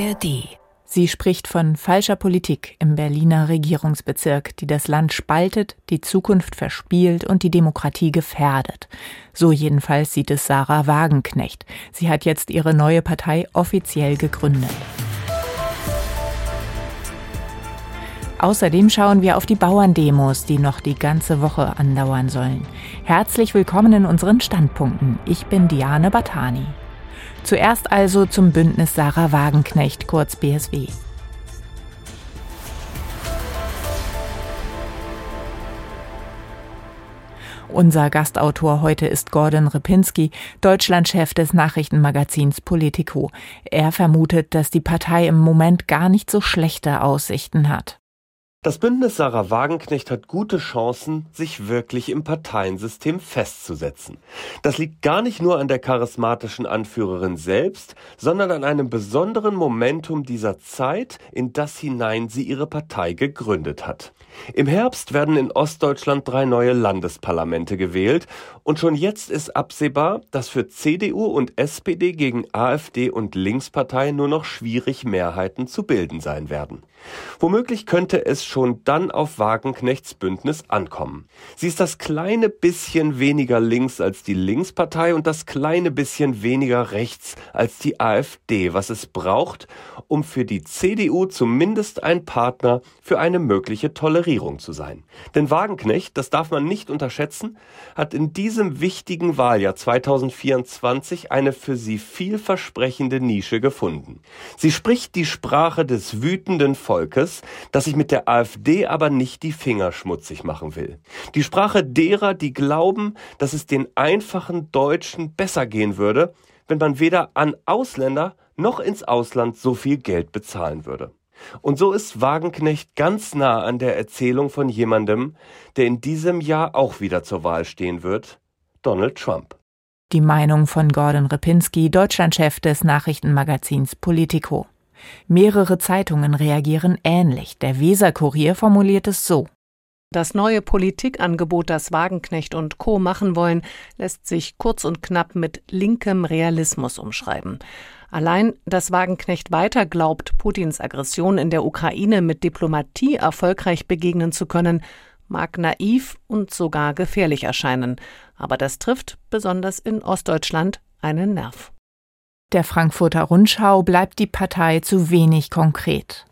ARD. Sie spricht von falscher Politik im Berliner Regierungsbezirk, die das Land spaltet, die Zukunft verspielt und die Demokratie gefährdet. So jedenfalls sieht es Sarah Wagenknecht. Sie hat jetzt ihre neue Partei offiziell gegründet. Außerdem schauen wir auf die Bauerndemos, die noch die ganze Woche andauern sollen. Herzlich willkommen in unseren Standpunkten. Ich bin Diane Batani. Zuerst also zum Bündnis Sarah Wagenknecht, kurz BSW. Unser Gastautor heute ist Gordon Ripinski, Deutschlandchef des Nachrichtenmagazins Politico. Er vermutet, dass die Partei im Moment gar nicht so schlechte Aussichten hat. Das Bündnis Sarah Wagenknecht hat gute Chancen, sich wirklich im Parteiensystem festzusetzen. Das liegt gar nicht nur an der charismatischen Anführerin selbst, sondern an einem besonderen Momentum dieser Zeit, in das hinein sie ihre Partei gegründet hat. Im Herbst werden in Ostdeutschland drei neue Landesparlamente gewählt und schon jetzt ist absehbar, dass für CDU und SPD gegen AfD und Linkspartei nur noch schwierig Mehrheiten zu bilden sein werden. Womöglich könnte es schon dann auf Wagenknechts Bündnis ankommen. Sie ist das kleine bisschen weniger links als die Linkspartei und das kleine bisschen weniger rechts als die AfD, was es braucht, um für die CDU zumindest ein Partner für eine mögliche Tolerierung zu sein. Denn Wagenknecht, das darf man nicht unterschätzen, hat in diesem wichtigen Wahljahr 2024 eine für sie vielversprechende Nische gefunden. Sie spricht die Sprache des wütenden Volkes, das sich mit der AfD aber nicht die Finger schmutzig machen will. Die Sprache derer, die glauben, dass es den einfachen Deutschen besser gehen würde, wenn man weder an Ausländer noch ins Ausland so viel Geld bezahlen würde. Und so ist Wagenknecht ganz nah an der Erzählung von jemandem, der in diesem Jahr auch wieder zur Wahl stehen wird, Donald Trump. Die Meinung von Gordon Ripinski, Deutschlandchef des Nachrichtenmagazins Politico. Mehrere Zeitungen reagieren ähnlich. Der Weser-Kurier formuliert es so. Das neue Politikangebot, das Wagenknecht und Co. machen wollen, lässt sich kurz und knapp mit linkem Realismus umschreiben. Allein, dass Wagenknecht weiter glaubt, Putins Aggression in der Ukraine mit Diplomatie erfolgreich begegnen zu können, mag naiv und sogar gefährlich erscheinen. Aber das trifft, besonders in Ostdeutschland, einen Nerv. Der Frankfurter Rundschau bleibt die Partei zu wenig konkret.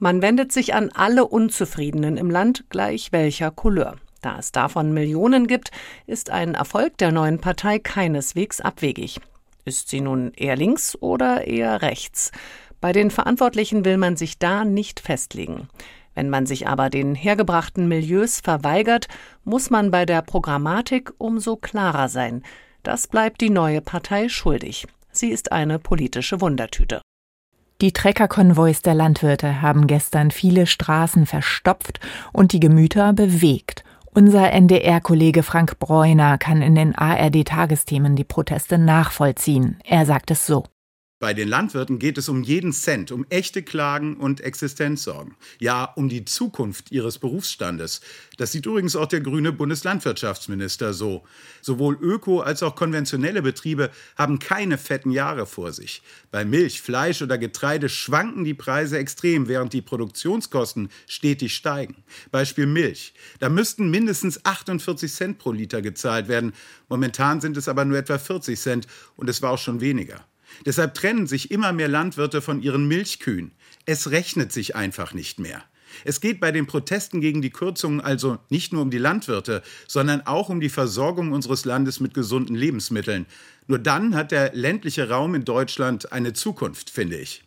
Man wendet sich an alle Unzufriedenen im Land, gleich welcher Couleur. Da es davon Millionen gibt, ist ein Erfolg der neuen Partei keineswegs abwegig. Ist sie nun eher links oder eher rechts? Bei den Verantwortlichen will man sich da nicht festlegen. Wenn man sich aber den hergebrachten Milieus verweigert, muss man bei der Programmatik umso klarer sein. Das bleibt die neue Partei schuldig. Sie ist eine politische Wundertüte. Die Treckerkonvois der Landwirte haben gestern viele Straßen verstopft und die Gemüter bewegt. Unser NDR-Kollege Frank Breuner kann in den ARD-Tagesthemen die Proteste nachvollziehen. Er sagt es so. Bei den Landwirten geht es um jeden Cent, um echte Klagen und Existenzsorgen. Ja, um die Zukunft ihres Berufsstandes. Das sieht übrigens auch der grüne Bundeslandwirtschaftsminister so. Sowohl öko- als auch konventionelle Betriebe haben keine fetten Jahre vor sich. Bei Milch, Fleisch oder Getreide schwanken die Preise extrem, während die Produktionskosten stetig steigen. Beispiel Milch. Da müssten mindestens 48 Cent pro Liter gezahlt werden. Momentan sind es aber nur etwa 40 Cent und es war auch schon weniger. Deshalb trennen sich immer mehr Landwirte von ihren Milchkühen. Es rechnet sich einfach nicht mehr. Es geht bei den Protesten gegen die Kürzungen also nicht nur um die Landwirte, sondern auch um die Versorgung unseres Landes mit gesunden Lebensmitteln. Nur dann hat der ländliche Raum in Deutschland eine Zukunft, finde ich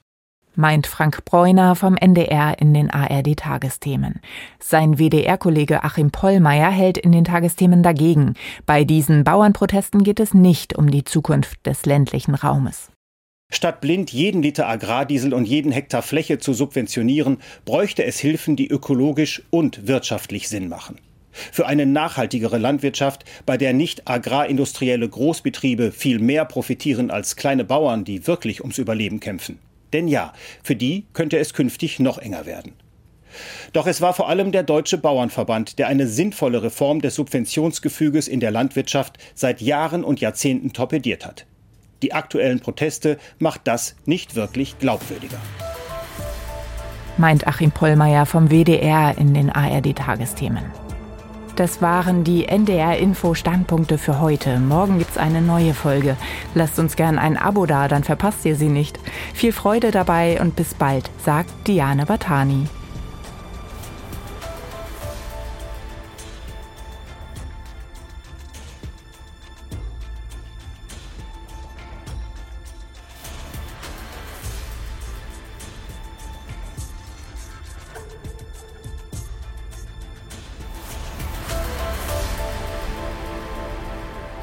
meint Frank Breuner vom NDR in den ARD-Tagesthemen. Sein WDR-Kollege Achim Pollmeier hält in den Tagesthemen dagegen. Bei diesen Bauernprotesten geht es nicht um die Zukunft des ländlichen Raumes. Statt blind jeden Liter Agrardiesel und jeden Hektar Fläche zu subventionieren, bräuchte es Hilfen, die ökologisch und wirtschaftlich Sinn machen. Für eine nachhaltigere Landwirtschaft, bei der nicht agrarindustrielle Großbetriebe viel mehr profitieren als kleine Bauern, die wirklich ums Überleben kämpfen. Denn ja, für die könnte es künftig noch enger werden. Doch es war vor allem der Deutsche Bauernverband, der eine sinnvolle Reform des Subventionsgefüges in der Landwirtschaft seit Jahren und Jahrzehnten torpediert hat. Die aktuellen Proteste macht das nicht wirklich glaubwürdiger. Meint Achim Pollmeier vom WDR in den ARD-Tagesthemen. Das waren die NDR-Info-Standpunkte für heute. Morgen gibt's eine neue Folge. Lasst uns gern ein Abo da, dann verpasst ihr sie nicht. Viel Freude dabei und bis bald, sagt Diane Batani.